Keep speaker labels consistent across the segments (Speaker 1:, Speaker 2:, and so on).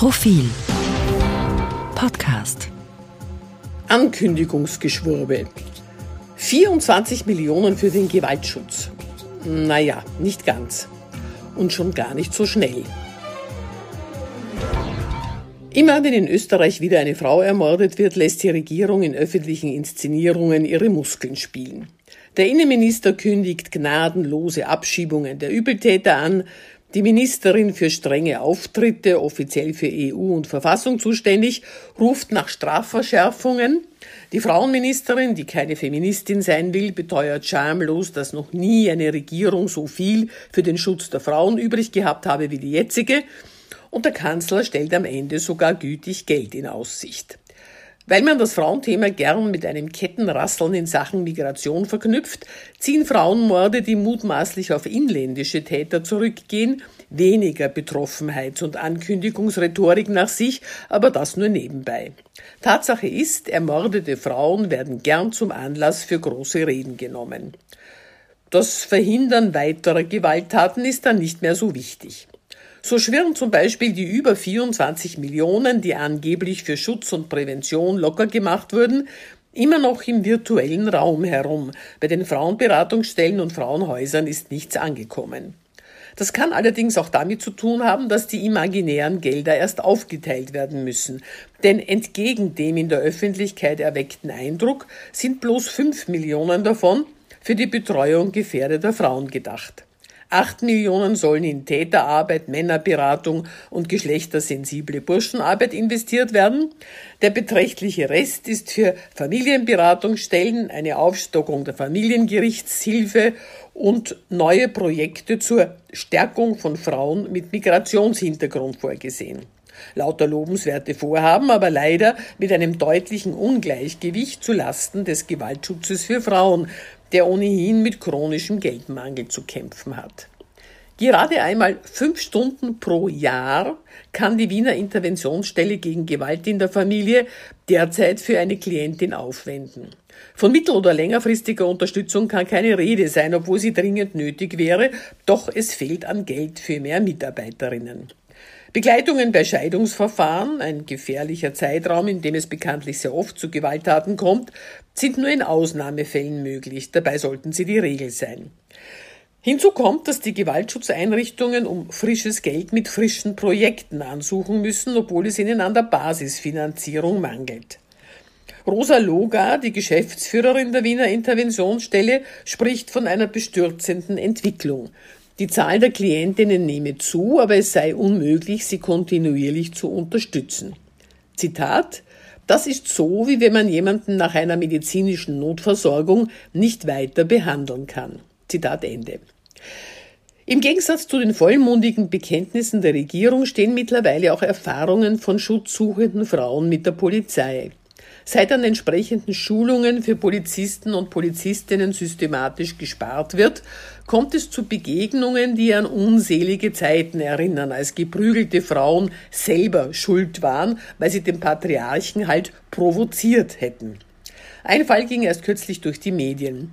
Speaker 1: Profil Podcast
Speaker 2: Ankündigungsgeschwurbel. 24 Millionen für den Gewaltschutz. Naja, nicht ganz. Und schon gar nicht so schnell. Immer wenn in Österreich wieder eine Frau ermordet wird, lässt die Regierung in öffentlichen Inszenierungen ihre Muskeln spielen. Der Innenminister kündigt gnadenlose Abschiebungen der Übeltäter an, die Ministerin für strenge Auftritte, offiziell für EU und Verfassung zuständig, ruft nach Strafverschärfungen. Die Frauenministerin, die keine Feministin sein will, beteuert schamlos, dass noch nie eine Regierung so viel für den Schutz der Frauen übrig gehabt habe wie die jetzige. Und der Kanzler stellt am Ende sogar gütig Geld in Aussicht. Weil man das Frauenthema gern mit einem Kettenrasseln in Sachen Migration verknüpft, ziehen Frauenmorde, die mutmaßlich auf inländische Täter zurückgehen, weniger Betroffenheits- und Ankündigungsrhetorik nach sich, aber das nur nebenbei. Tatsache ist, ermordete Frauen werden gern zum Anlass für große Reden genommen. Das Verhindern weiterer Gewalttaten ist dann nicht mehr so wichtig. So schwirren zum Beispiel die über 24 Millionen, die angeblich für Schutz und Prävention locker gemacht wurden, immer noch im virtuellen Raum herum. Bei den Frauenberatungsstellen und Frauenhäusern ist nichts angekommen. Das kann allerdings auch damit zu tun haben, dass die imaginären Gelder erst aufgeteilt werden müssen. Denn entgegen dem in der Öffentlichkeit erweckten Eindruck sind bloß fünf Millionen davon für die Betreuung gefährdeter Frauen gedacht. Acht Millionen sollen in Täterarbeit, Männerberatung und geschlechtersensible Burschenarbeit investiert werden. Der beträchtliche Rest ist für Familienberatungsstellen, eine Aufstockung der Familiengerichtshilfe und neue Projekte zur Stärkung von Frauen mit Migrationshintergrund vorgesehen. Lauter lobenswerte Vorhaben, aber leider mit einem deutlichen Ungleichgewicht zu Lasten des Gewaltschutzes für Frauen, der ohnehin mit chronischem Geldmangel zu kämpfen hat. Gerade einmal fünf Stunden pro Jahr kann die Wiener Interventionsstelle gegen Gewalt in der Familie derzeit für eine Klientin aufwenden. Von mittel- oder längerfristiger Unterstützung kann keine Rede sein, obwohl sie dringend nötig wäre, doch es fehlt an Geld für mehr Mitarbeiterinnen. Begleitungen bei Scheidungsverfahren, ein gefährlicher Zeitraum, in dem es bekanntlich sehr oft zu Gewalttaten kommt, sind nur in Ausnahmefällen möglich. Dabei sollten sie die Regel sein. Hinzu kommt, dass die Gewaltschutzeinrichtungen um frisches Geld mit frischen Projekten ansuchen müssen, obwohl es ihnen an der Basisfinanzierung mangelt. Rosa Loga, die Geschäftsführerin der Wiener Interventionsstelle, spricht von einer bestürzenden Entwicklung. Die Zahl der Klientinnen nehme zu, aber es sei unmöglich, sie kontinuierlich zu unterstützen. Zitat Das ist so, wie wenn man jemanden nach einer medizinischen Notversorgung nicht weiter behandeln kann. Zitat Ende. Im Gegensatz zu den vollmundigen Bekenntnissen der Regierung stehen mittlerweile auch Erfahrungen von schutzsuchenden Frauen mit der Polizei. Seit an entsprechenden Schulungen für Polizisten und Polizistinnen systematisch gespart wird, kommt es zu Begegnungen, die an unselige Zeiten erinnern, als geprügelte Frauen selber schuld waren, weil sie den Patriarchen halt provoziert hätten. Ein Fall ging erst kürzlich durch die Medien.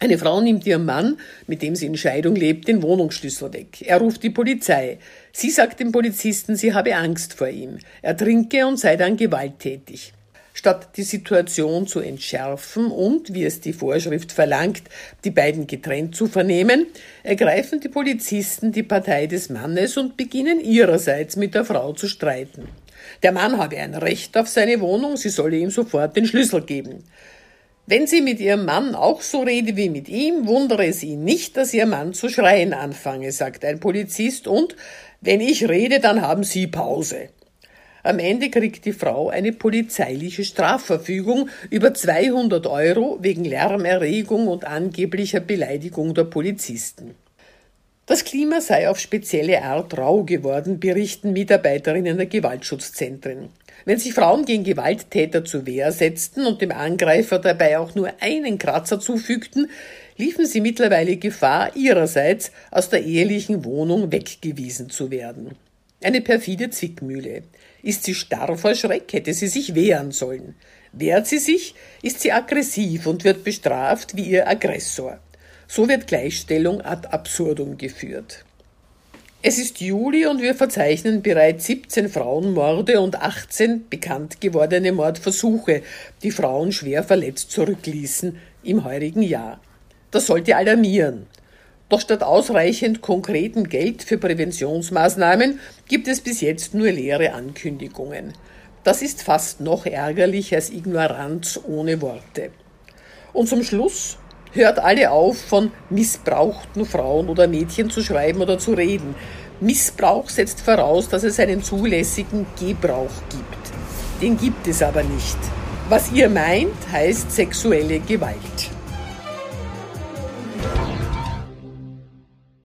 Speaker 2: Eine Frau nimmt ihrem Mann, mit dem sie in Scheidung lebt, den Wohnungsschlüssel weg. Er ruft die Polizei. Sie sagt dem Polizisten, sie habe Angst vor ihm. Er trinke und sei dann gewalttätig. Statt die Situation zu entschärfen und, wie es die Vorschrift verlangt, die beiden getrennt zu vernehmen, ergreifen die Polizisten die Partei des Mannes und beginnen ihrerseits mit der Frau zu streiten. Der Mann habe ein Recht auf seine Wohnung, sie solle ihm sofort den Schlüssel geben. Wenn sie mit ihrem Mann auch so rede wie mit ihm, wundere ihn nicht, dass ihr Mann zu schreien anfange, sagt ein Polizist, und wenn ich rede, dann haben Sie Pause. Am Ende kriegt die Frau eine polizeiliche Strafverfügung über 200 Euro wegen Lärmerregung und angeblicher Beleidigung der Polizisten. Das Klima sei auf spezielle Art rau geworden, berichten Mitarbeiterinnen der Gewaltschutzzentren. Wenn sich Frauen gegen Gewalttäter zur Wehr setzten und dem Angreifer dabei auch nur einen Kratzer zufügten, liefen sie mittlerweile Gefahr, ihrerseits aus der ehelichen Wohnung weggewiesen zu werden. Eine perfide Zwickmühle. Ist sie starr vor Schreck, hätte sie sich wehren sollen. Wehrt sie sich, ist sie aggressiv und wird bestraft wie ihr Aggressor. So wird Gleichstellung ad absurdum geführt. Es ist Juli und wir verzeichnen bereits 17 Frauenmorde und 18 bekannt gewordene Mordversuche, die Frauen schwer verletzt zurückließen im heurigen Jahr. Das sollte alarmieren. Doch statt ausreichend konkreten Geld für Präventionsmaßnahmen gibt es bis jetzt nur leere Ankündigungen. Das ist fast noch ärgerlich als Ignoranz ohne Worte. Und zum Schluss hört alle auf, von missbrauchten Frauen oder Mädchen zu schreiben oder zu reden. Missbrauch setzt voraus, dass es einen zulässigen Gebrauch gibt. Den gibt es aber nicht. Was ihr meint, heißt sexuelle Gewalt.